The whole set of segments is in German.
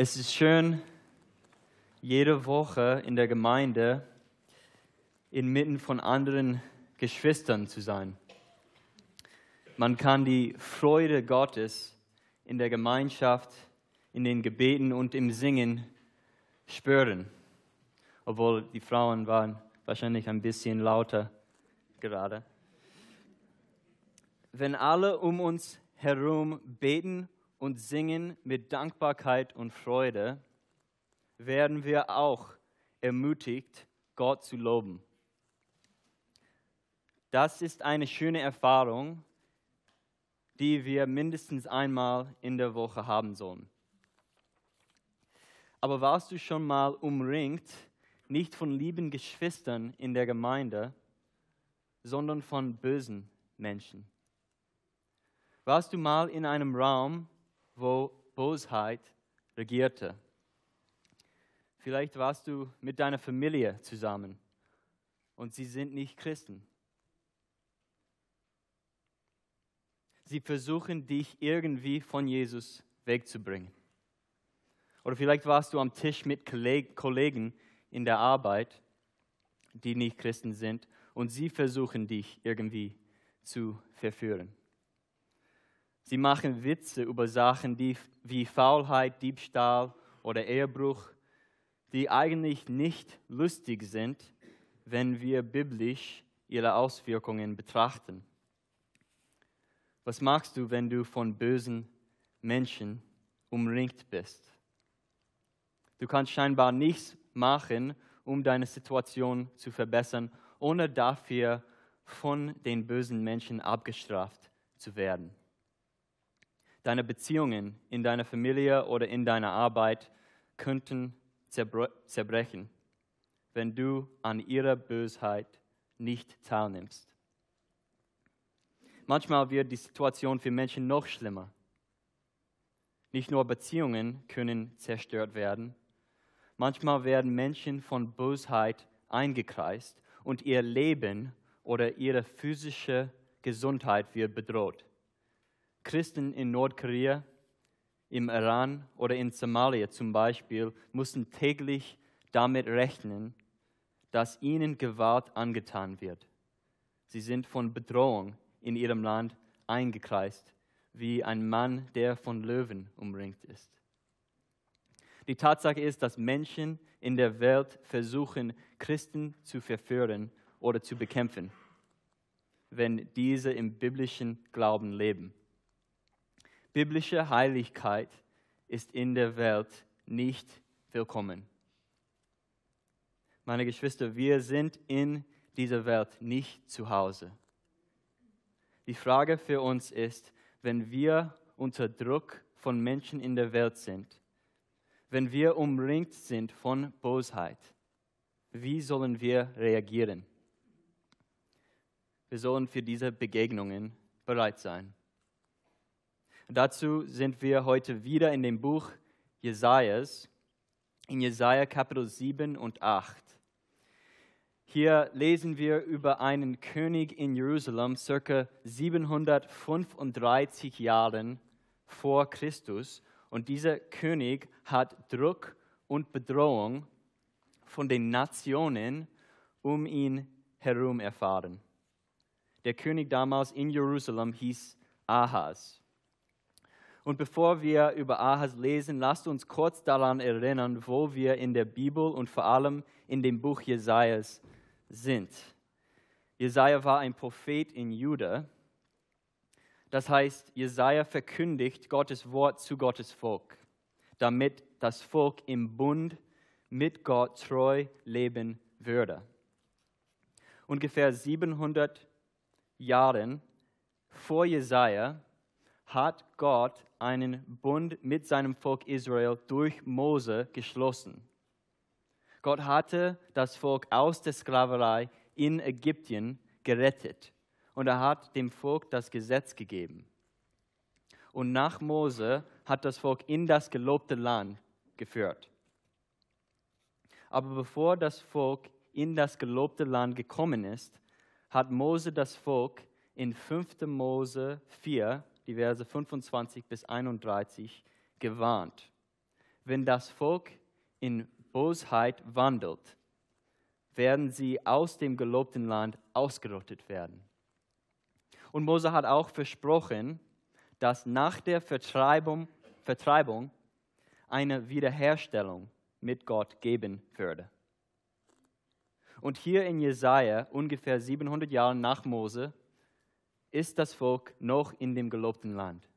Es ist schön, jede Woche in der Gemeinde inmitten von anderen Geschwistern zu sein. Man kann die Freude Gottes in der Gemeinschaft, in den Gebeten und im Singen spüren. Obwohl die Frauen waren wahrscheinlich ein bisschen lauter gerade. Wenn alle um uns herum beten und singen mit Dankbarkeit und Freude, werden wir auch ermutigt, Gott zu loben. Das ist eine schöne Erfahrung, die wir mindestens einmal in der Woche haben sollen. Aber warst du schon mal umringt, nicht von lieben Geschwistern in der Gemeinde, sondern von bösen Menschen? Warst du mal in einem Raum, wo Bosheit regierte. Vielleicht warst du mit deiner Familie zusammen und sie sind nicht Christen. Sie versuchen dich irgendwie von Jesus wegzubringen. Oder vielleicht warst du am Tisch mit Kollegen in der Arbeit, die nicht Christen sind, und sie versuchen dich irgendwie zu verführen. Sie machen Witze über Sachen die, wie Faulheit, Diebstahl oder Ehebruch, die eigentlich nicht lustig sind, wenn wir biblisch ihre Auswirkungen betrachten. Was machst du, wenn du von bösen Menschen umringt bist? Du kannst scheinbar nichts machen, um deine Situation zu verbessern, ohne dafür von den bösen Menschen abgestraft zu werden. Deine Beziehungen in deiner Familie oder in deiner Arbeit könnten zerbrechen, wenn du an ihrer Bösheit nicht teilnimmst. Manchmal wird die Situation für Menschen noch schlimmer. Nicht nur Beziehungen können zerstört werden, manchmal werden Menschen von Bosheit eingekreist und ihr Leben oder ihre physische Gesundheit wird bedroht. Christen in Nordkorea, im Iran oder in Somalia zum Beispiel mussten täglich damit rechnen, dass ihnen Gewalt angetan wird. Sie sind von Bedrohung in ihrem Land eingekreist, wie ein Mann, der von Löwen umringt ist. Die Tatsache ist, dass Menschen in der Welt versuchen, Christen zu verführen oder zu bekämpfen, wenn diese im biblischen Glauben leben. Biblische Heiligkeit ist in der Welt nicht willkommen. Meine Geschwister, wir sind in dieser Welt nicht zu Hause. Die Frage für uns ist, wenn wir unter Druck von Menschen in der Welt sind, wenn wir umringt sind von Bosheit, wie sollen wir reagieren? Wir sollen für diese Begegnungen bereit sein. Dazu sind wir heute wieder in dem Buch Jesajas, in Jesaja Kapitel 7 und 8. Hier lesen wir über einen König in Jerusalem, circa 735 Jahren vor Christus. Und dieser König hat Druck und Bedrohung von den Nationen um ihn herum erfahren. Der König damals in Jerusalem hieß Ahaz. Und bevor wir über Ahas lesen, lasst uns kurz daran erinnern, wo wir in der Bibel und vor allem in dem Buch Jesajas sind. Jesaja war ein Prophet in Juda. Das heißt, Jesaja verkündigt Gottes Wort zu Gottes Volk, damit das Volk im Bund mit Gott treu leben würde. Ungefähr 700 Jahre vor Jesaja hat Gott einen Bund mit seinem Volk Israel durch Mose geschlossen. Gott hatte das Volk aus der Sklaverei in Ägypten gerettet und er hat dem Volk das Gesetz gegeben. Und nach Mose hat das Volk in das gelobte Land geführt. Aber bevor das Volk in das gelobte Land gekommen ist, hat Mose das Volk in 5. Mose 4 die Verse 25 bis 31 gewarnt. wenn das Volk in Bosheit wandelt, werden sie aus dem gelobten Land ausgerottet werden. Und Mose hat auch versprochen, dass nach der Vertreibung, Vertreibung eine Wiederherstellung mit Gott geben würde. Und hier in Jesaja, ungefähr 700 Jahre nach Mose, ist das Volk noch in dem gelobten Land.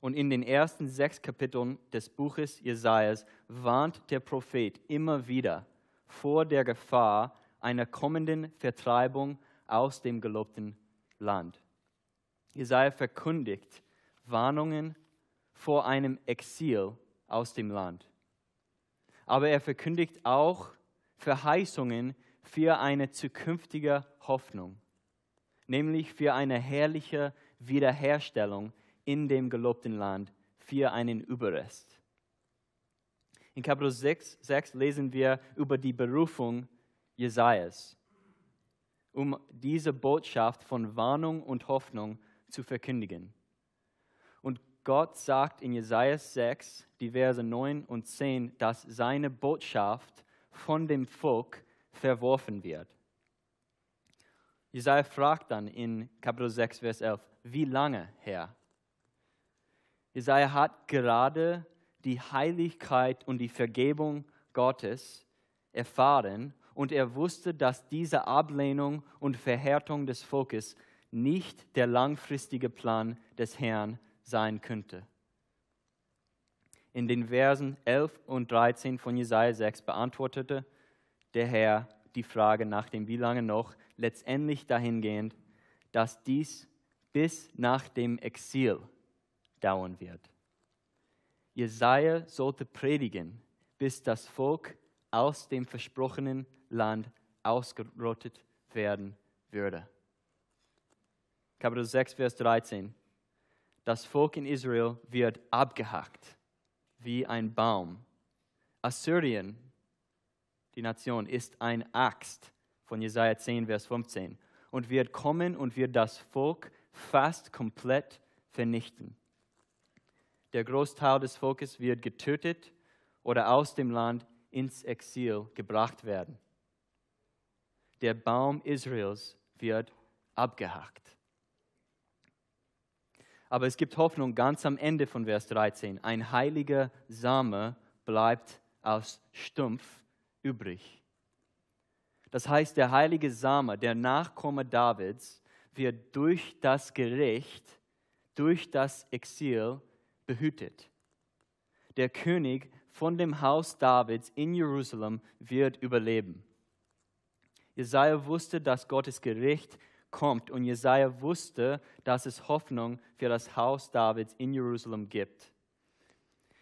Und in den ersten sechs Kapiteln des Buches Jesajas warnt der Prophet immer wieder vor der Gefahr einer kommenden Vertreibung aus dem gelobten Land. Jesaja verkündigt Warnungen vor einem Exil aus dem Land. Aber er verkündigt auch Verheißungen für eine zukünftige Hoffnung, nämlich für eine herrliche Wiederherstellung in dem gelobten Land, für einen Überrest. In Kapitel 6, 6 lesen wir über die Berufung Jesajas, um diese Botschaft von Warnung und Hoffnung zu verkündigen. Und Gott sagt in Jesaja 6, die Verse 9 und 10, dass seine Botschaft von dem Volk verworfen wird. Jesaja fragt dann in Kapitel 6, Vers 11, wie lange, Herr? Jesaja hat gerade die Heiligkeit und die Vergebung Gottes erfahren und er wusste, dass diese Ablehnung und Verhärtung des Volkes nicht der langfristige Plan des Herrn sein könnte. In den Versen 11 und 13 von Jesaja 6 beantwortete der Herr die Frage nach dem Wie lange noch, letztendlich dahingehend, dass dies bis nach dem Exil dauern wird. Jesaja sollte predigen, bis das Volk aus dem versprochenen Land ausgerottet werden würde. Kapitel 6, Vers 13. Das Volk in Israel wird abgehackt wie ein Baum. Assyrien, die Nation, ist ein Axt von Jesaja 10, Vers 15 und wird kommen und wird das Volk fast komplett vernichten. Der Großteil des Volkes wird getötet oder aus dem Land ins Exil gebracht werden. Der Baum Israels wird abgehackt. Aber es gibt Hoffnung ganz am Ende von Vers 13. Ein heiliger Same bleibt aus Stumpf übrig. Das heißt, der heilige Same, der Nachkomme Davids, wird durch das Gericht, durch das Exil behütet. Der König von dem Haus Davids in Jerusalem wird überleben. Jesaja wusste, dass Gottes Gericht kommt und Jesaja wusste, dass es Hoffnung für das Haus Davids in Jerusalem gibt.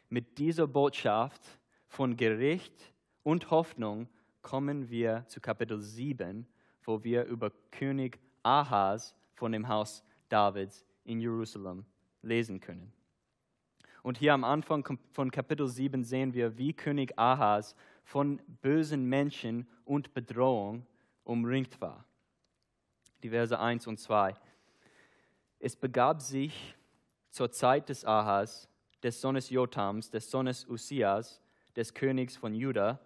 Mit dieser Botschaft von Gericht und Hoffnung kommen wir zu Kapitel 7, wo wir über König Ahas von dem Haus Davids in Jerusalem lesen können. Und hier am Anfang von Kapitel 7 sehen wir, wie König Ahas von bösen Menschen und Bedrohung umringt war. Die Verse 1 und 2. Es begab sich zur Zeit des Ahas, des Sohnes Jotams, des Sohnes Usias, des Königs von Juda,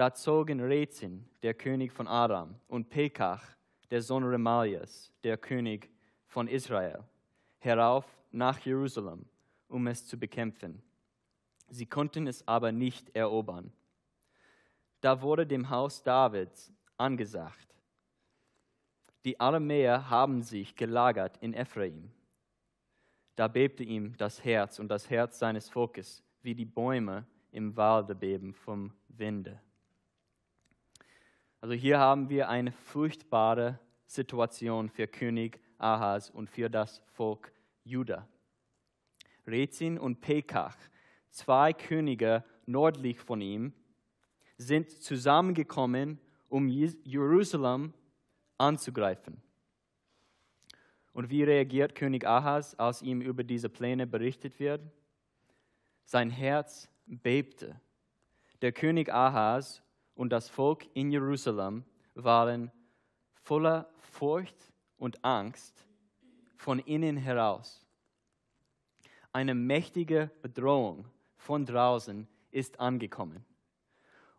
da zogen Rezin, der König von Aram, und Pekach, der Sohn Remalias, der König von Israel, herauf nach Jerusalem um es zu bekämpfen. Sie konnten es aber nicht erobern. Da wurde dem Haus Davids angesagt, die Aramäer haben sich gelagert in Ephraim. Da bebte ihm das Herz und das Herz seines Volkes, wie die Bäume im Walde beben vom Winde. Also hier haben wir eine furchtbare Situation für König Ahas und für das Volk Juda. Rezin und Pekach, zwei Könige nördlich von ihm, sind zusammengekommen, um Jerusalem anzugreifen. Und wie reagiert König Ahas, als ihm über diese Pläne berichtet wird? Sein Herz bebte. Der König Ahas und das Volk in Jerusalem waren voller Furcht und Angst von innen heraus eine mächtige Bedrohung von draußen ist angekommen.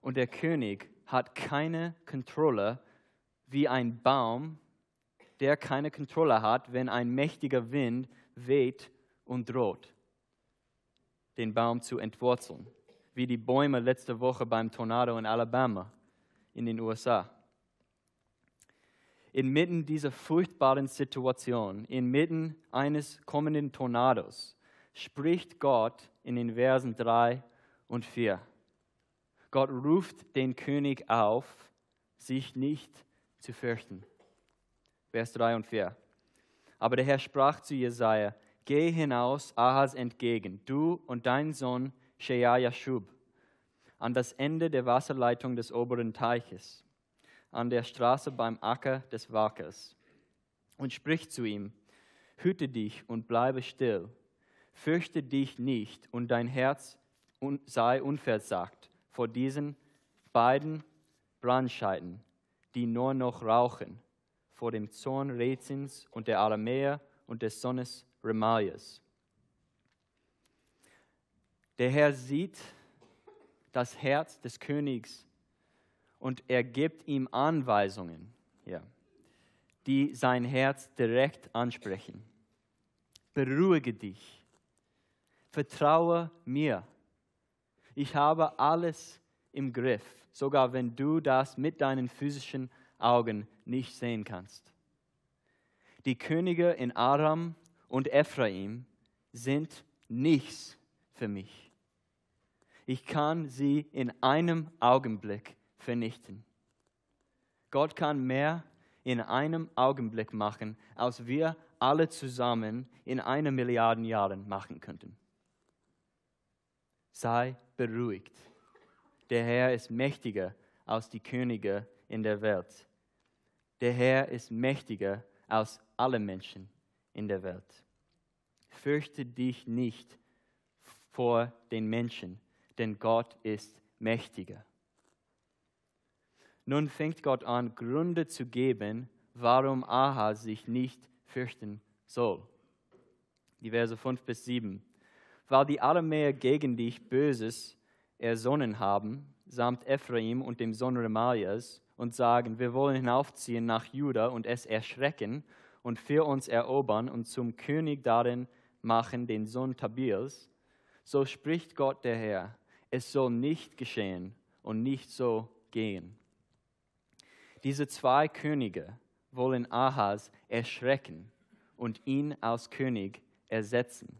Und der König hat keine Kontrolle wie ein Baum, der keine Kontrolle hat, wenn ein mächtiger Wind weht und droht, den Baum zu entwurzeln, wie die Bäume letzte Woche beim Tornado in Alabama in den USA. Inmitten dieser furchtbaren Situation, inmitten eines kommenden Tornados, spricht Gott in den Versen 3 und 4. Gott ruft den König auf, sich nicht zu fürchten. Vers 3 und 4. Aber der Herr sprach zu Jesaja: Geh hinaus Ahas entgegen, du und dein Sohn Sheaja-Schub, an das Ende der Wasserleitung des oberen Teiches an der Straße beim Acker des Wackers und spricht zu ihm, hüte dich und bleibe still, fürchte dich nicht und dein Herz sei unversagt vor diesen beiden Brandscheiden, die nur noch rauchen, vor dem Zorn Rezins und der Aramäer und des Sohnes Remalias. Der Herr sieht das Herz des Königs und er gibt ihm Anweisungen, ja, die sein Herz direkt ansprechen. Beruhige dich, vertraue mir. Ich habe alles im Griff, sogar wenn du das mit deinen physischen Augen nicht sehen kannst. Die Könige in Aram und Ephraim sind nichts für mich. Ich kann sie in einem Augenblick vernichten. Gott kann mehr in einem Augenblick machen, als wir alle zusammen in einer Milliarde Jahren machen könnten. Sei beruhigt. Der Herr ist mächtiger als die Könige in der Welt. Der Herr ist mächtiger als alle Menschen in der Welt. Fürchte dich nicht vor den Menschen, denn Gott ist mächtiger. Nun fängt Gott an, Gründe zu geben, warum Ahaz sich nicht fürchten soll. Die Verse 5 bis 7. Weil die Aramäer gegen dich Böses ersonnen haben, samt Ephraim und dem Sohn Remalias, und sagen, wir wollen hinaufziehen nach Juda und es erschrecken und für uns erobern und zum König darin machen den Sohn Tabiels, so spricht Gott der Herr, es soll nicht geschehen und nicht so gehen. Diese zwei Könige wollen Ahas erschrecken und ihn als König ersetzen.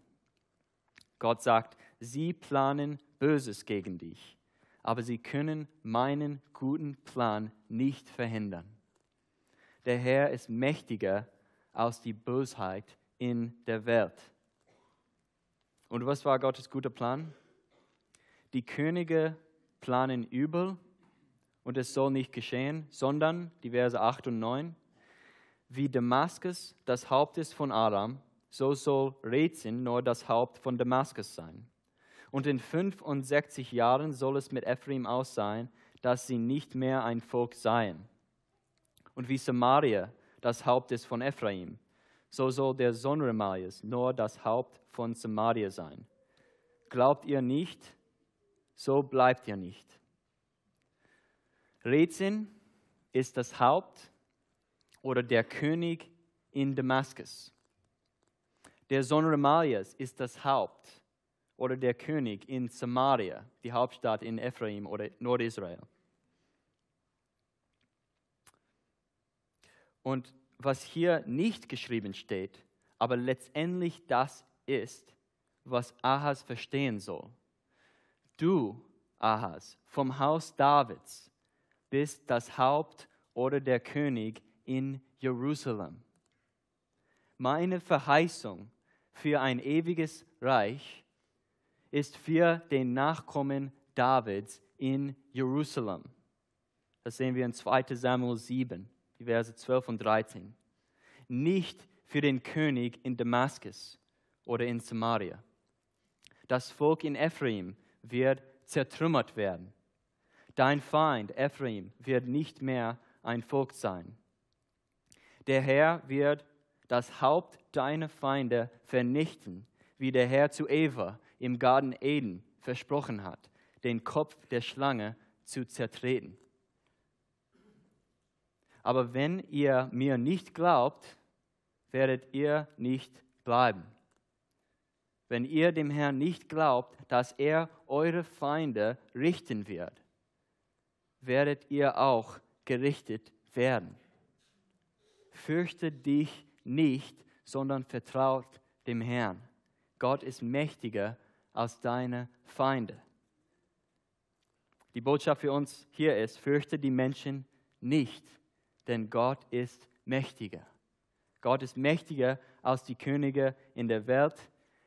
Gott sagt, sie planen Böses gegen dich, aber sie können meinen guten Plan nicht verhindern. Der Herr ist mächtiger als die Bosheit in der Welt. Und was war Gottes guter Plan? Die Könige planen übel und es soll nicht geschehen, sondern, die Verse 8 und 9, wie Damaskus das Haupt ist von Aram, so soll Rezin nur das Haupt von Damaskus sein. Und in 65 Jahren soll es mit Ephraim aus sein, dass sie nicht mehr ein Volk seien. Und wie Samaria das Haupt ist von Ephraim, so soll der Sohn Remalias nur das Haupt von Samaria sein. Glaubt ihr nicht, so bleibt ihr nicht. Rezin ist das Haupt oder der König in Damaskus. Der Sohn Remalias ist das Haupt oder der König in Samaria, die Hauptstadt in Ephraim oder Nordisrael. Und was hier nicht geschrieben steht, aber letztendlich das ist, was Ahas verstehen soll. Du, Ahas, vom Haus Davids, bist das Haupt oder der König in Jerusalem. Meine Verheißung für ein ewiges Reich ist für den Nachkommen Davids in Jerusalem. Das sehen wir in 2 Samuel 7, die Verse 12 und 13. Nicht für den König in Damaskus oder in Samaria. Das Volk in Ephraim wird zertrümmert werden Dein Feind, Ephraim, wird nicht mehr ein Volk sein. Der Herr wird das Haupt deiner Feinde vernichten, wie der Herr zu Eva im Garten Eden versprochen hat, den Kopf der Schlange zu zertreten. Aber wenn ihr mir nicht glaubt, werdet ihr nicht bleiben. Wenn ihr dem Herrn nicht glaubt, dass er eure Feinde richten wird, werdet ihr auch gerichtet werden. Fürchte dich nicht, sondern vertraut dem Herrn. Gott ist mächtiger als deine Feinde. Die Botschaft für uns hier ist, fürchte die Menschen nicht, denn Gott ist mächtiger. Gott ist mächtiger als die Könige in der Welt.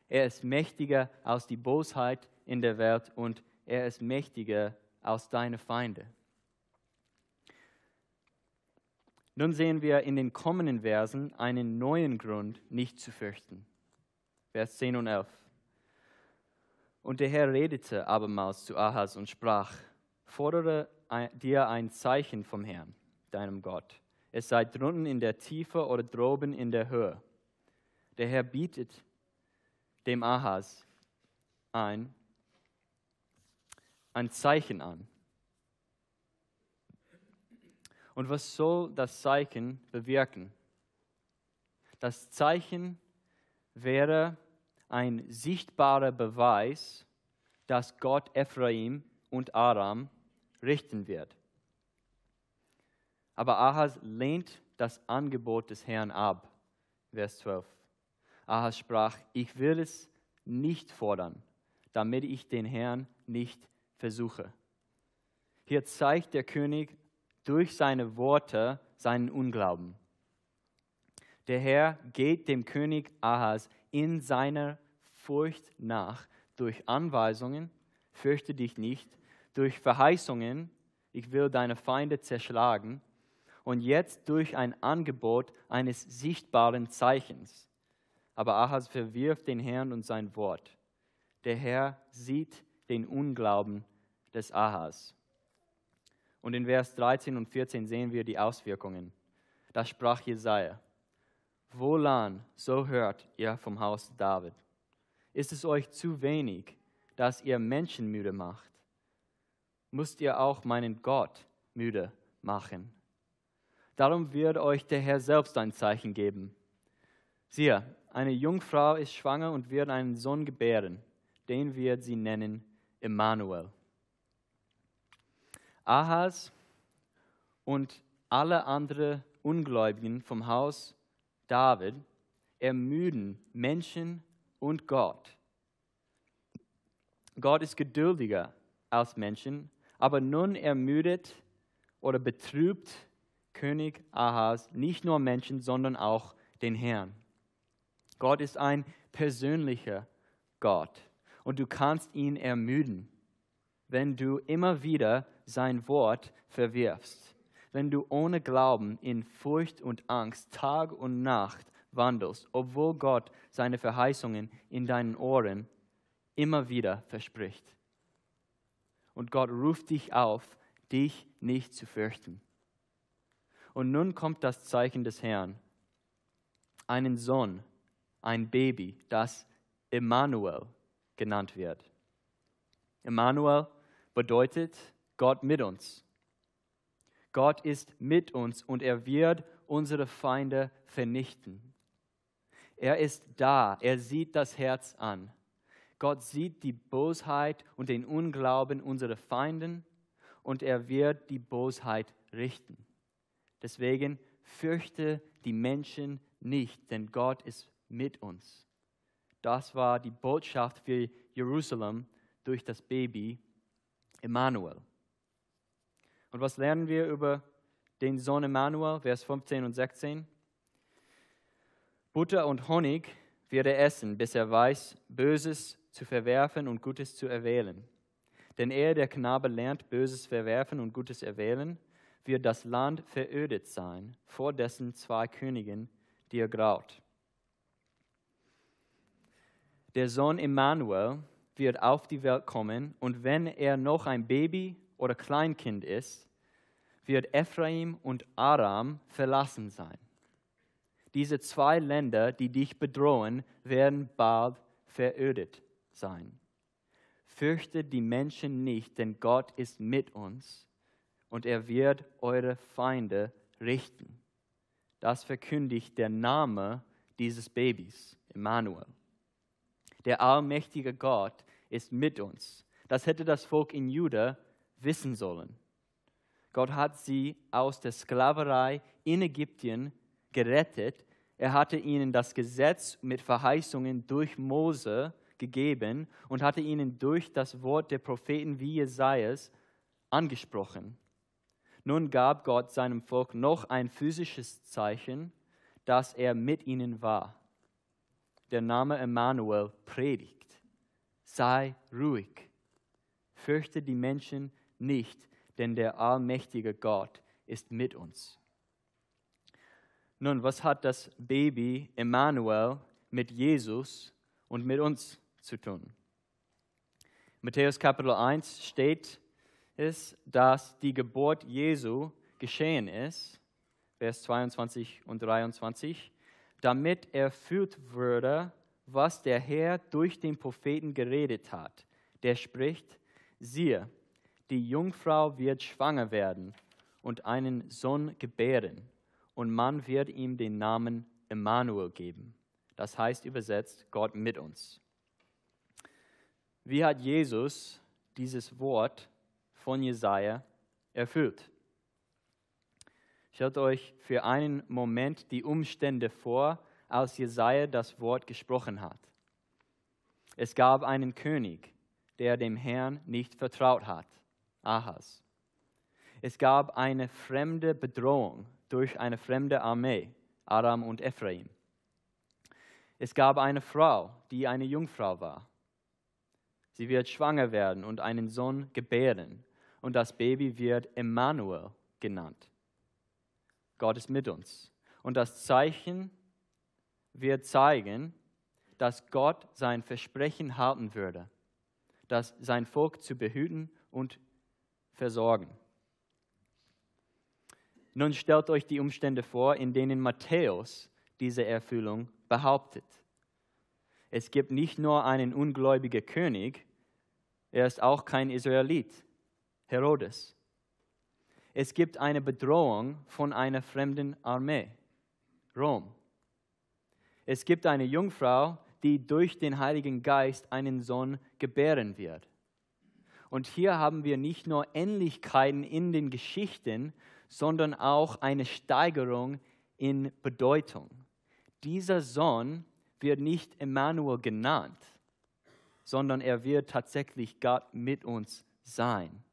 Er ist mächtiger als die Bosheit in der Welt und er ist mächtiger als deine Feinde. Nun sehen wir in den kommenden Versen einen neuen Grund, nicht zu fürchten. Vers 10 und 11. Und der Herr redete abermals zu Ahas und sprach, fordere dir ein Zeichen vom Herrn, deinem Gott. Es sei drunten in der Tiefe oder droben in der Höhe. Der Herr bietet dem Ahas ein, ein Zeichen an. Und was soll das Zeichen bewirken? Das Zeichen wäre ein sichtbarer Beweis, dass Gott Ephraim und Aram richten wird. Aber Ahas lehnt das Angebot des Herrn ab. Vers 12. Ahas sprach, ich will es nicht fordern, damit ich den Herrn nicht versuche. Hier zeigt der König durch seine Worte seinen Unglauben. Der Herr geht dem König Ahas in seiner Furcht nach durch Anweisungen, fürchte dich nicht, durch Verheißungen, ich will deine Feinde zerschlagen, und jetzt durch ein Angebot eines sichtbaren Zeichens. Aber Ahas verwirft den Herrn und sein Wort. Der Herr sieht den Unglauben des Ahas. Und in Vers 13 und 14 sehen wir die Auswirkungen. Da sprach Jesaja: Wohlan, so hört ihr vom Haus David. Ist es euch zu wenig, dass ihr Menschen müde macht? Müsst ihr auch meinen Gott müde machen? Darum wird euch der Herr selbst ein Zeichen geben. Siehe, eine Jungfrau ist schwanger und wird einen Sohn gebären. Den wird sie nennen Emmanuel. Ahas und alle anderen Ungläubigen vom Haus David ermüden Menschen und Gott. Gott ist geduldiger als Menschen, aber nun ermüdet oder betrübt König Ahas nicht nur Menschen, sondern auch den Herrn. Gott ist ein persönlicher Gott und du kannst ihn ermüden, wenn du immer wieder sein Wort verwirfst, wenn du ohne Glauben in Furcht und Angst Tag und Nacht wandelst, obwohl Gott seine Verheißungen in deinen Ohren immer wieder verspricht. Und Gott ruft dich auf, dich nicht zu fürchten. Und nun kommt das Zeichen des Herrn. Einen Sohn, ein Baby, das Emmanuel genannt wird. Emmanuel bedeutet Gott mit uns. Gott ist mit uns und er wird unsere Feinde vernichten. Er ist da, er sieht das Herz an. Gott sieht die Bosheit und den Unglauben unserer Feinden und er wird die Bosheit richten. Deswegen fürchte die Menschen nicht, denn Gott ist mit uns. Das war die Botschaft für Jerusalem durch das Baby Emmanuel. Und was lernen wir über den Sohn Emmanuel, Vers 15 und 16? Butter und Honig wird er essen, bis er weiß, Böses zu verwerfen und Gutes zu erwählen. Denn er, der Knabe, lernt Böses verwerfen und Gutes erwählen, wird das Land verödet sein, vor dessen zwei Königen, die er graut. Der Sohn Emmanuel wird auf die Welt kommen und wenn er noch ein Baby oder Kleinkind ist, wird Ephraim und Aram verlassen sein. Diese zwei Länder, die dich bedrohen, werden bald verödet sein. fürchtet die Menschen nicht, denn Gott ist mit uns und er wird eure Feinde richten. Das verkündigt der Name dieses Babys, Emmanuel. Der allmächtige Gott ist mit uns. Das hätte das Volk in Juda wissen sollen. Gott hat sie aus der Sklaverei in Ägypten gerettet. Er hatte ihnen das Gesetz mit Verheißungen durch Mose gegeben und hatte ihnen durch das Wort der Propheten wie Jesajas angesprochen. Nun gab Gott seinem Volk noch ein physisches Zeichen, dass er mit ihnen war. Der Name Emmanuel predigt. Sei ruhig. Fürchte die Menschen nicht, denn der allmächtige Gott ist mit uns. Nun, was hat das Baby Emmanuel mit Jesus und mit uns zu tun? Matthäus Kapitel 1 steht es, dass die Geburt Jesu geschehen ist, Vers 22 und 23, damit erfüllt würde, was der Herr durch den Propheten geredet hat. Der spricht, siehe, die Jungfrau wird schwanger werden und einen Sohn gebären, und man wird ihm den Namen Emmanuel geben. Das heißt übersetzt Gott mit uns. Wie hat Jesus dieses Wort von Jesaja erfüllt? Stellt euch für einen Moment die Umstände vor, als Jesaja das Wort gesprochen hat. Es gab einen König, der dem Herrn nicht vertraut hat, Ahas. Es gab eine fremde Bedrohung durch eine fremde Armee, Aram und Ephraim. Es gab eine Frau, die eine Jungfrau war. Sie wird schwanger werden und einen Sohn gebären, und das Baby wird Emmanuel genannt. Gott ist mit uns. Und das Zeichen wird zeigen, dass Gott sein Versprechen halten würde, dass sein Volk zu behüten und versorgen. Nun stellt euch die Umstände vor, in denen Matthäus diese Erfüllung behauptet. Es gibt nicht nur einen ungläubigen König, er ist auch kein Israelit, Herodes. Es gibt eine Bedrohung von einer fremden Armee, Rom. Es gibt eine Jungfrau, die durch den Heiligen Geist einen Sohn gebären wird. Und hier haben wir nicht nur Ähnlichkeiten in den Geschichten, sondern auch eine Steigerung in Bedeutung. Dieser Sohn wird nicht Emmanuel genannt, sondern er wird tatsächlich Gott mit uns sein.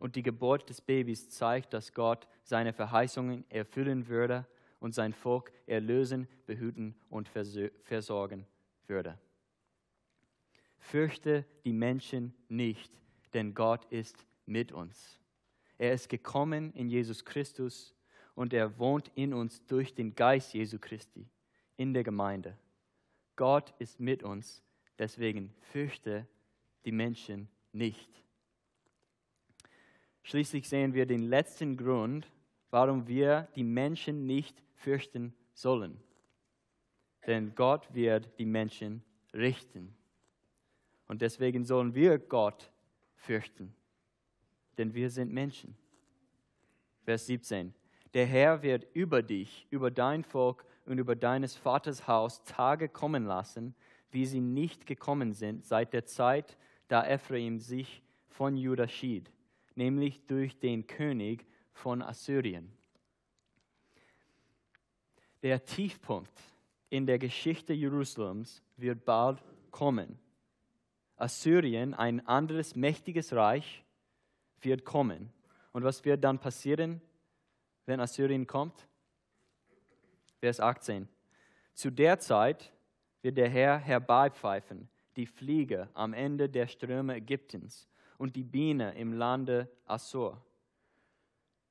Und die Geburt des Babys zeigt, dass Gott seine Verheißungen erfüllen würde und sein Volk erlösen, behüten und versorgen würde. Fürchte die Menschen nicht, denn Gott ist mit uns. Er ist gekommen in Jesus Christus und er wohnt in uns durch den Geist Jesu Christi in der Gemeinde. Gott ist mit uns, deswegen fürchte die Menschen nicht. Schließlich sehen wir den letzten Grund, warum wir die Menschen nicht fürchten sollen. Denn Gott wird die Menschen richten. Und deswegen sollen wir Gott fürchten. Denn wir sind Menschen. Vers 17. Der Herr wird über dich, über dein Volk und über deines Vaters Haus Tage kommen lassen, wie sie nicht gekommen sind seit der Zeit, da Ephraim sich von Judah schied, nämlich durch den König von Assyrien. Der Tiefpunkt in der Geschichte Jerusalems wird bald kommen. Assyrien, ein anderes mächtiges Reich, wird kommen. Und was wird dann passieren, wenn Assyrien kommt? Vers 18. Zu der Zeit wird der Herr herbeipfeifen, die Fliege am Ende der Ströme Ägyptens und die Biene im Lande Assur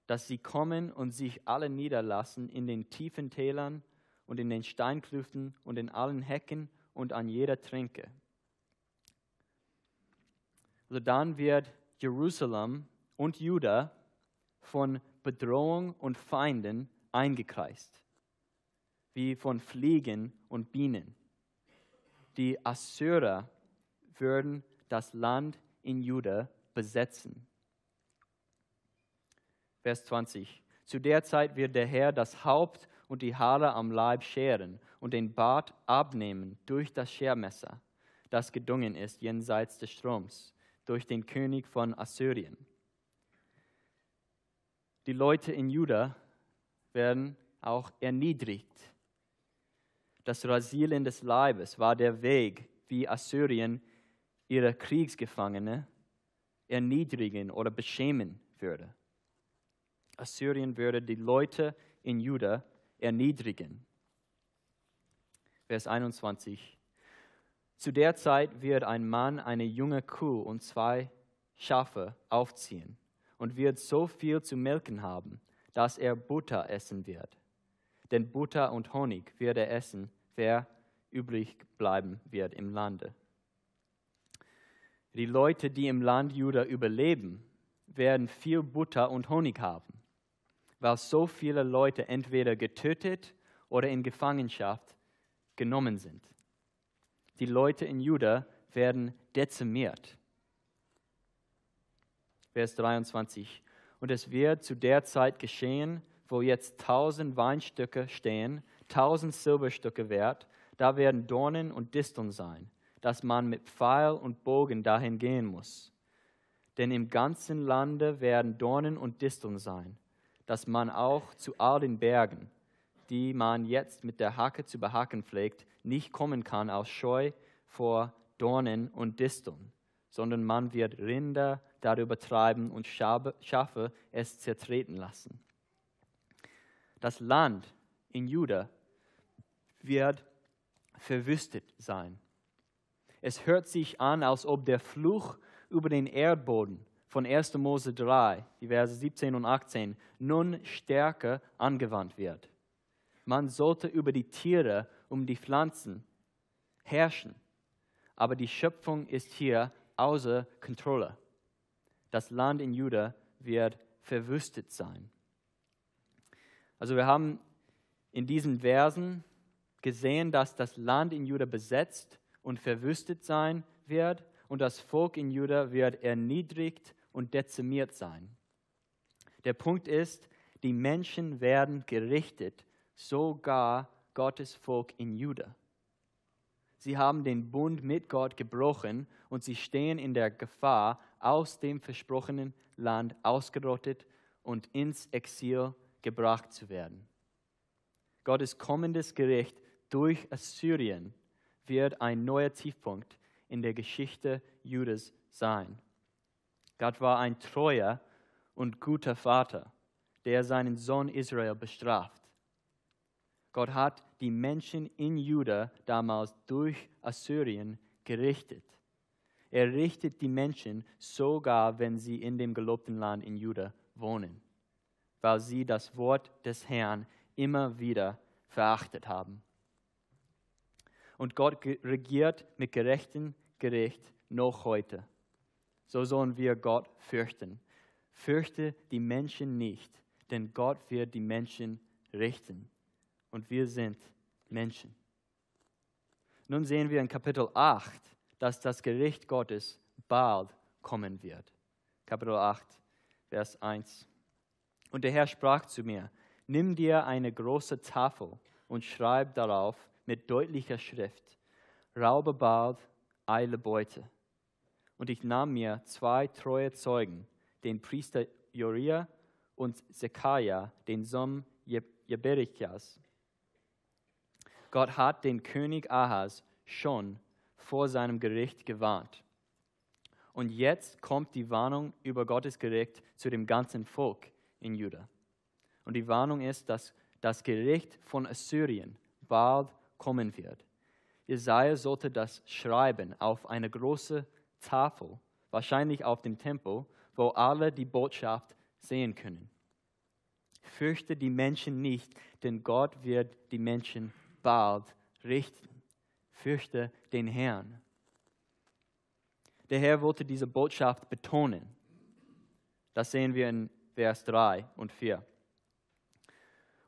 dass sie kommen und sich alle niederlassen in den tiefen Tälern und in den Steinklüften und in allen Hecken und an jeder Tränke. Also dann wird Jerusalem und Juda von Bedrohung und Feinden eingekreist, wie von Fliegen und Bienen. Die Assyrer würden das Land in Juda besetzen. Vers 20. Zu der Zeit wird der Herr das Haupt und die Haare am Leib scheren und den Bart abnehmen durch das Schermesser, das gedungen ist jenseits des Stroms, durch den König von Assyrien. Die Leute in Juda werden auch erniedrigt. Das Rasieren des Leibes war der Weg, wie Assyrien ihre Kriegsgefangene erniedrigen oder beschämen würde. Assyrien würde die Leute in Juda erniedrigen. Vers 21. Zu der Zeit wird ein Mann eine junge Kuh und zwei Schafe aufziehen und wird so viel zu melken haben, dass er Butter essen wird. Denn Butter und Honig wird er essen, wer übrig bleiben wird im Lande. Die Leute, die im Land Juda überleben, werden viel Butter und Honig haben, weil so viele Leute entweder getötet oder in Gefangenschaft genommen sind. Die Leute in Juda werden dezimiert. Vers 23. Und es wird zu der Zeit geschehen, wo jetzt tausend Weinstücke stehen, tausend Silberstücke wert, da werden Dornen und Disteln sein, dass man mit Pfeil und Bogen dahin gehen muss. Denn im ganzen Lande werden Dornen und Disteln sein, dass man auch zu all den Bergen, die man jetzt mit der Hacke zu behacken pflegt, nicht kommen kann aus Scheu vor Dornen und Disteln, sondern man wird Rinder darüber treiben und Schafe es zertreten lassen. Das Land in Juda wird verwüstet sein. Es hört sich an, als ob der Fluch über den Erdboden von 1. Mose 3, die Verse 17 und 18, nun stärker angewandt wird. Man sollte über die Tiere, um die Pflanzen herrschen, aber die Schöpfung ist hier außer Kontrolle. Das Land in Juda wird verwüstet sein. Also wir haben in diesen Versen gesehen, dass das Land in Juda besetzt und verwüstet sein wird und das Volk in Juda wird erniedrigt und dezimiert sein. Der Punkt ist, die Menschen werden gerichtet, sogar Gottes Volk in Juda. Sie haben den Bund mit Gott gebrochen und sie stehen in der Gefahr, aus dem versprochenen Land ausgerottet und ins Exil gebracht zu werden. Gottes kommendes Gericht durch Assyrien wird ein neuer Tiefpunkt in der Geschichte Judas sein. Gott war ein treuer und guter Vater, der seinen Sohn Israel bestraft. Gott hat die Menschen in Juda damals durch Assyrien gerichtet. Er richtet die Menschen sogar, wenn sie in dem gelobten Land in Juda wohnen, weil sie das Wort des Herrn immer wieder verachtet haben und Gott regiert mit gerechtem Gericht noch heute. So sollen wir Gott fürchten. Fürchte die Menschen nicht, denn Gott wird die Menschen richten. Und wir sind Menschen. Nun sehen wir in Kapitel 8, dass das Gericht Gottes bald kommen wird. Kapitel 8, Vers 1. Und der Herr sprach zu mir, nimm dir eine große Tafel und schreib darauf mit deutlicher Schrift, raube bald, eile Beute. Und ich nahm mir zwei treue Zeugen, den Priester Joria und Zekaja, den Sohn Jeberichas. Gott hat den König Ahas schon vor seinem Gericht gewarnt. Und jetzt kommt die Warnung über Gottes Gericht zu dem ganzen Volk in Juda. Und die Warnung ist, dass das Gericht von Assyrien bald kommen wird. Jesaja sollte das schreiben auf eine große Tafel, wahrscheinlich auf dem Tempel, wo alle die Botschaft sehen können. Fürchte die Menschen nicht, denn Gott wird die Menschen bald richten. Fürchte den Herrn. Der Herr wollte diese Botschaft betonen. Das sehen wir in Vers 3 und 4.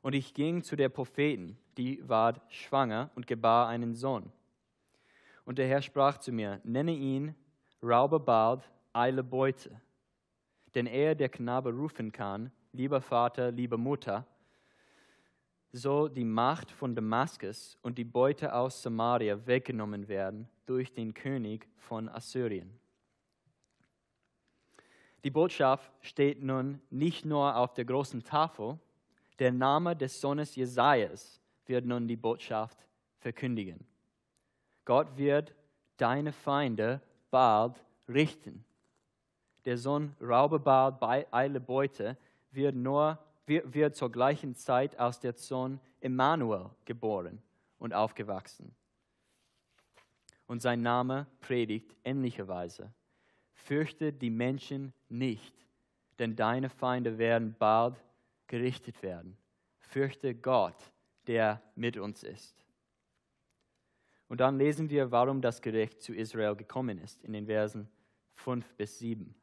Und ich ging zu der Propheten, die ward schwanger und gebar einen Sohn. Und der Herr sprach zu mir, nenne ihn raube bald, eile Beute. Denn er, der Knabe rufen kann, lieber Vater, liebe Mutter, soll die Macht von Damaskus und die Beute aus Samaria weggenommen werden durch den König von Assyrien. Die Botschaft steht nun nicht nur auf der großen Tafel, der Name des Sohnes Jesajas wird nun die Botschaft verkündigen. Gott wird deine Feinde bald richten. Der Sohn raube bald bei eile Beute, wird, nur, wird, wird zur gleichen Zeit aus der Sohn Emmanuel geboren und aufgewachsen. Und sein Name predigt ähnlicherweise. Fürchte die Menschen nicht, denn deine Feinde werden bald gerichtet werden. Fürchte Gott, der mit uns ist. Und dann lesen wir, warum das Gericht zu Israel gekommen ist, in den Versen 5 bis 7.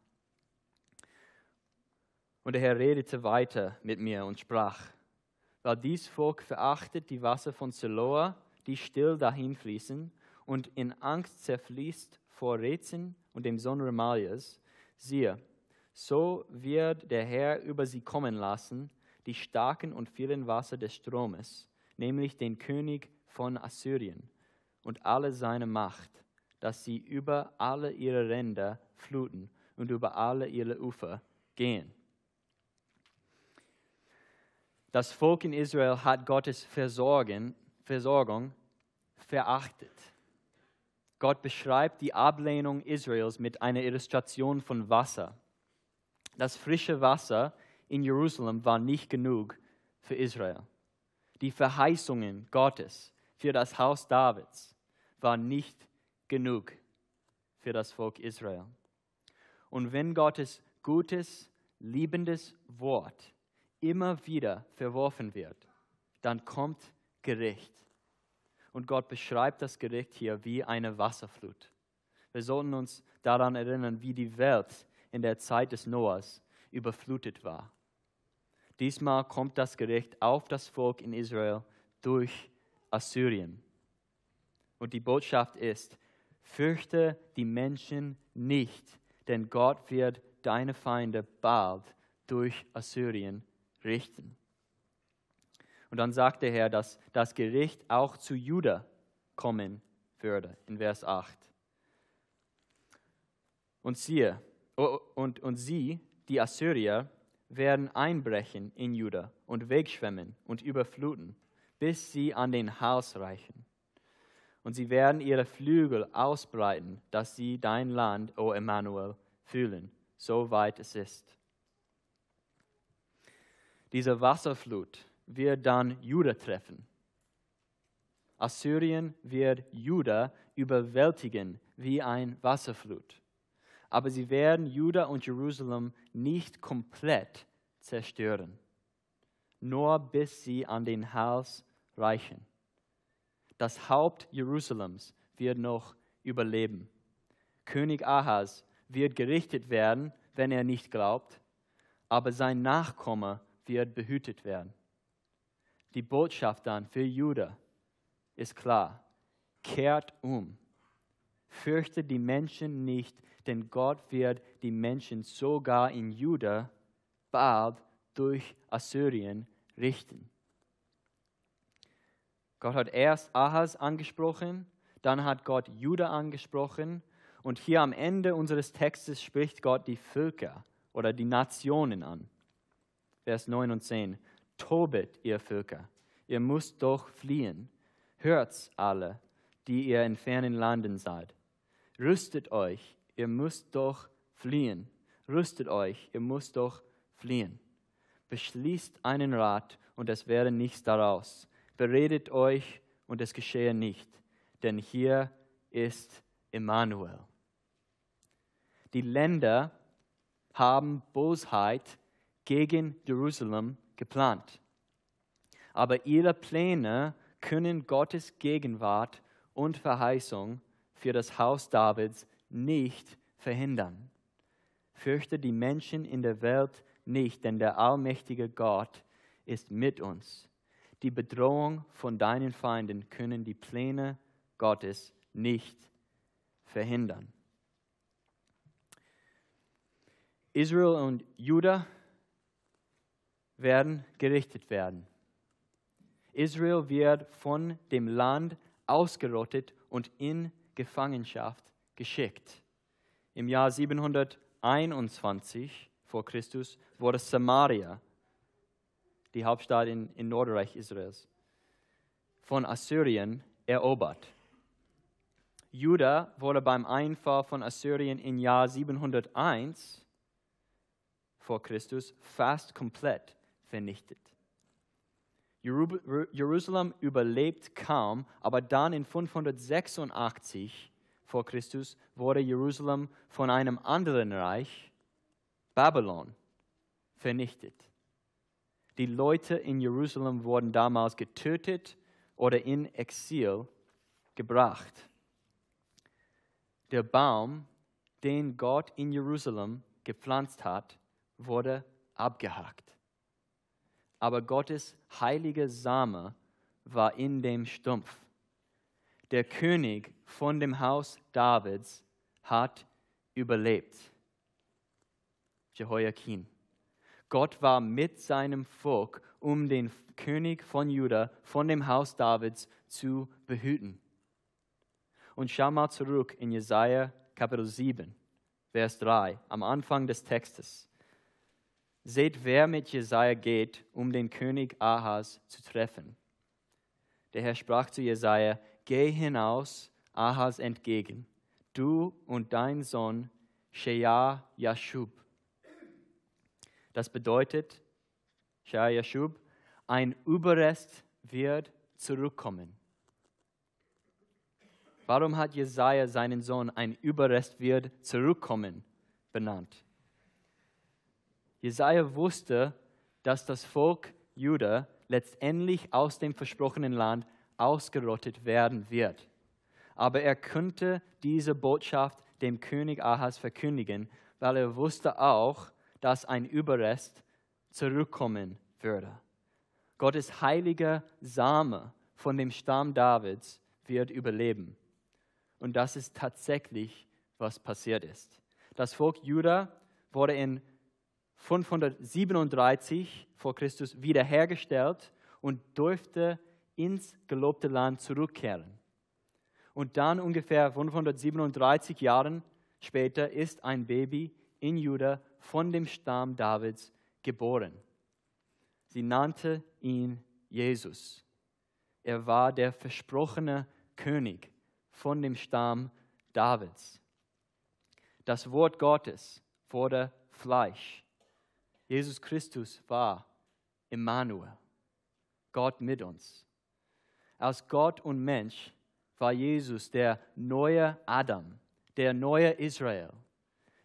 Und der Herr redete weiter mit mir und sprach, weil dies Volk verachtet die Wasser von Siloa, die still dahin fließen, und in Angst zerfließt vor Rätseln und dem Sohn Remalias, siehe, so wird der Herr über sie kommen lassen, die starken und vielen Wasser des Stromes, nämlich den König von Assyrien und alle seine Macht, dass sie über alle ihre Ränder fluten und über alle ihre Ufer gehen. Das Volk in Israel hat Gottes Versorgen, Versorgung verachtet. Gott beschreibt die Ablehnung Israels mit einer Illustration von Wasser. Das frische Wasser in Jerusalem war nicht genug für Israel. Die Verheißungen Gottes für das Haus Davids waren nicht genug für das Volk Israel. Und wenn Gottes gutes, liebendes Wort immer wieder verworfen wird, dann kommt Gericht. Und Gott beschreibt das Gericht hier wie eine Wasserflut. Wir sollten uns daran erinnern, wie die Welt in der Zeit des Noahs überflutet war. Diesmal kommt das Gericht auf das Volk in Israel durch Assyrien. Und die Botschaft ist, fürchte die Menschen nicht, denn Gott wird deine Feinde bald durch Assyrien richten. Und dann sagt der Herr, dass das Gericht auch zu Juda kommen würde, in Vers 8. Und siehe, und, und sie, die Assyrier, werden einbrechen in Juda und wegschwemmen und überfluten, bis sie an den Hals reichen. Und sie werden ihre Flügel ausbreiten, dass sie dein Land, o Emmanuel, fühlen, so weit es ist. Diese Wasserflut wird dann Juda treffen. Assyrien wird Juda überwältigen wie ein Wasserflut. Aber sie werden Juda und Jerusalem nicht komplett zerstören, nur bis sie an den Hals reichen. Das Haupt Jerusalems wird noch überleben. König Ahas wird gerichtet werden, wenn er nicht glaubt, aber sein Nachkomme wird behütet werden. Die Botschaft dann für Juda ist klar. Kehrt um. Fürchte die Menschen nicht, denn Gott wird die Menschen sogar in Juda bald durch Assyrien richten. Gott hat erst Ahas angesprochen, dann hat Gott Juda angesprochen und hier am Ende unseres Textes spricht Gott die Völker oder die Nationen an. Vers 9 und 10. Tobet, ihr Völker, ihr müsst doch fliehen. Hört's alle, die ihr in fernen Landen seid. Rüstet euch, ihr müsst doch fliehen. Rüstet euch, ihr müsst doch fliehen. Beschließt einen Rat und es werde nichts daraus. Beredet euch und es geschehe nicht, denn hier ist Emmanuel. Die Länder haben Bosheit gegen Jerusalem geplant. Aber ihre Pläne können Gottes Gegenwart und Verheißung für das Haus Davids nicht verhindern. Fürchte die Menschen in der Welt nicht, denn der allmächtige Gott ist mit uns. Die Bedrohung von deinen Feinden können die Pläne Gottes nicht verhindern. Israel und Juda werden gerichtet werden. Israel wird von dem Land ausgerottet und in Gefangenschaft geschickt. Im Jahr 721 vor Christus wurde Samaria, die Hauptstadt in, in Nordreich Israels, von Assyrien erobert. Juda wurde beim Einfall von Assyrien im Jahr 701 vor Christus fast komplett vernichtet. Jerusalem überlebt kaum, aber dann in 586 vor Christus wurde Jerusalem von einem anderen Reich, Babylon, vernichtet. Die Leute in Jerusalem wurden damals getötet oder in Exil gebracht. Der Baum, den Gott in Jerusalem gepflanzt hat, wurde abgehackt. Aber Gottes heiliger Same war in dem Stumpf. Der König von dem Haus Davids hat überlebt. Jehoiakim. Gott war mit seinem Volk, um den König von Juda, von dem Haus Davids zu behüten. Und schau mal zurück in Jesaja Kapitel 7, Vers 3, am Anfang des Textes. Seht, wer mit Jesaja geht, um den König Ahas zu treffen. Der Herr sprach zu Jesaja: Geh hinaus Ahas entgegen, du und dein Sohn Shea Yashub. Das bedeutet, Shea Yashub, ein Überrest wird zurückkommen. Warum hat Jesaja seinen Sohn ein Überrest wird zurückkommen benannt? Jesaja wusste, dass das Volk Juda letztendlich aus dem versprochenen Land ausgerottet werden wird. Aber er könnte diese Botschaft dem König Ahas verkündigen, weil er wusste auch, dass ein Überrest zurückkommen würde. Gottes heiliger Same von dem Stamm Davids wird überleben. Und das ist tatsächlich, was passiert ist. Das Volk Juda wurde in 537 vor Christus wiederhergestellt und durfte ins gelobte Land zurückkehren. Und dann ungefähr 537 Jahren später ist ein Baby in Juda von dem Stamm Davids geboren. Sie nannte ihn Jesus. Er war der versprochene König von dem Stamm Davids. Das Wort Gottes wurde Fleisch. Jesus Christus war Emmanuel, Gott mit uns. Als Gott und Mensch war Jesus der neue Adam, der neue Israel,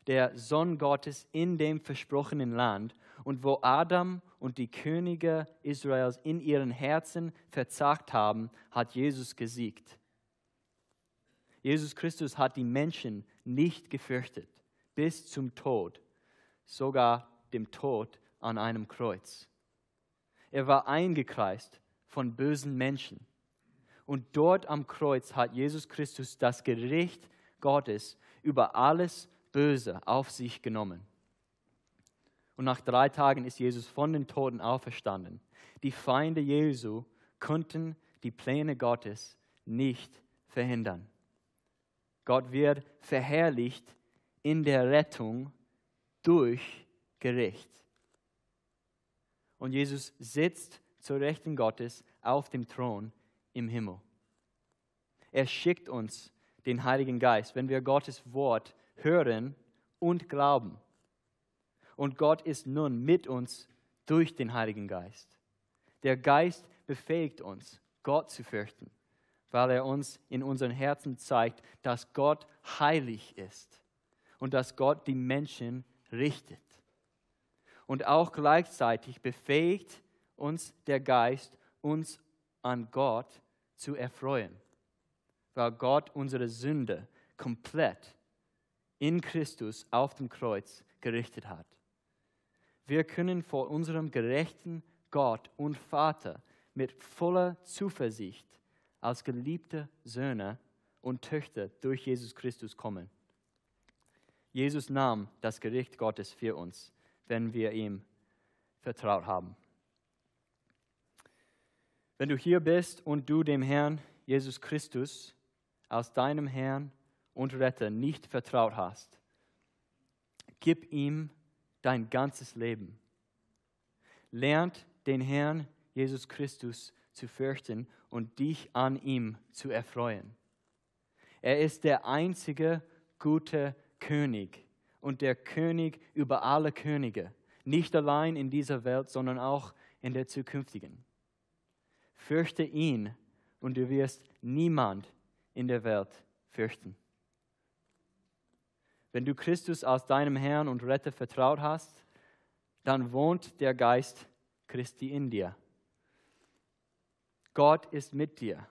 der Sohn Gottes in dem versprochenen Land. Und wo Adam und die Könige Israels in ihren Herzen verzagt haben, hat Jesus gesiegt. Jesus Christus hat die Menschen nicht gefürchtet bis zum Tod, sogar dem Tod an einem Kreuz. Er war eingekreist von bösen Menschen. Und dort am Kreuz hat Jesus Christus das Gericht Gottes über alles Böse auf sich genommen. Und nach drei Tagen ist Jesus von den Toten auferstanden. Die Feinde Jesu konnten die Pläne Gottes nicht verhindern. Gott wird verherrlicht in der Rettung durch Gericht. Und Jesus sitzt zur Rechten Gottes auf dem Thron im Himmel. Er schickt uns den Heiligen Geist, wenn wir Gottes Wort hören und glauben. Und Gott ist nun mit uns durch den Heiligen Geist. Der Geist befähigt uns, Gott zu fürchten weil er uns in unseren Herzen zeigt, dass Gott heilig ist und dass Gott die Menschen richtet. Und auch gleichzeitig befähigt uns der Geist, uns an Gott zu erfreuen, weil Gott unsere Sünde komplett in Christus auf dem Kreuz gerichtet hat. Wir können vor unserem gerechten Gott und Vater mit voller Zuversicht als geliebte Söhne und Töchter durch Jesus Christus kommen. Jesus nahm das Gericht Gottes für uns, wenn wir ihm vertraut haben. Wenn du hier bist und du dem Herrn Jesus Christus als deinem Herrn und Retter nicht vertraut hast, gib ihm dein ganzes Leben. Lernt den Herrn Jesus Christus zu fürchten und dich an ihm zu erfreuen. Er ist der einzige gute König und der König über alle Könige, nicht allein in dieser Welt, sondern auch in der zukünftigen. Fürchte ihn und du wirst niemand in der Welt fürchten. Wenn du Christus als deinem Herrn und Retter vertraut hast, dann wohnt der Geist Christi in dir. Gott ist mit dir.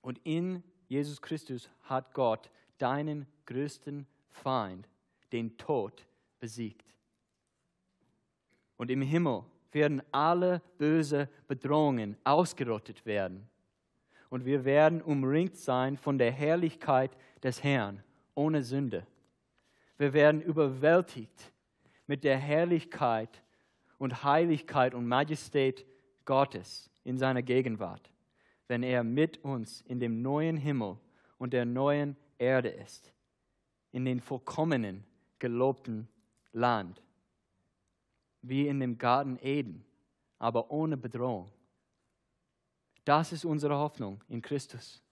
Und in Jesus Christus hat Gott deinen größten Feind, den Tod, besiegt. Und im Himmel werden alle böse Bedrohungen ausgerottet werden. Und wir werden umringt sein von der Herrlichkeit des Herrn ohne Sünde. Wir werden überwältigt mit der Herrlichkeit und Heiligkeit und Majestät Gottes in seiner Gegenwart, wenn er mit uns in dem neuen Himmel und der neuen Erde ist, in den vollkommenen, gelobten Land wie in dem Garten Eden, aber ohne Bedrohung. Das ist unsere Hoffnung in Christus.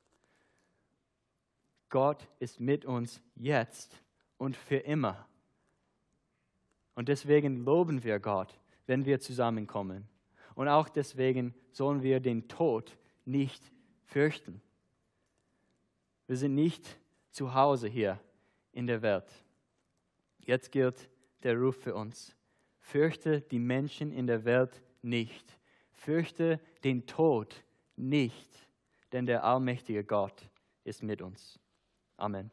Gott ist mit uns jetzt und für immer. Und deswegen loben wir Gott, wenn wir zusammenkommen. Und auch deswegen sollen wir den Tod nicht fürchten. Wir sind nicht zu Hause hier in der Welt. Jetzt gilt der Ruf für uns. Fürchte die Menschen in der Welt nicht. Fürchte den Tod nicht, denn der allmächtige Gott ist mit uns. Amen.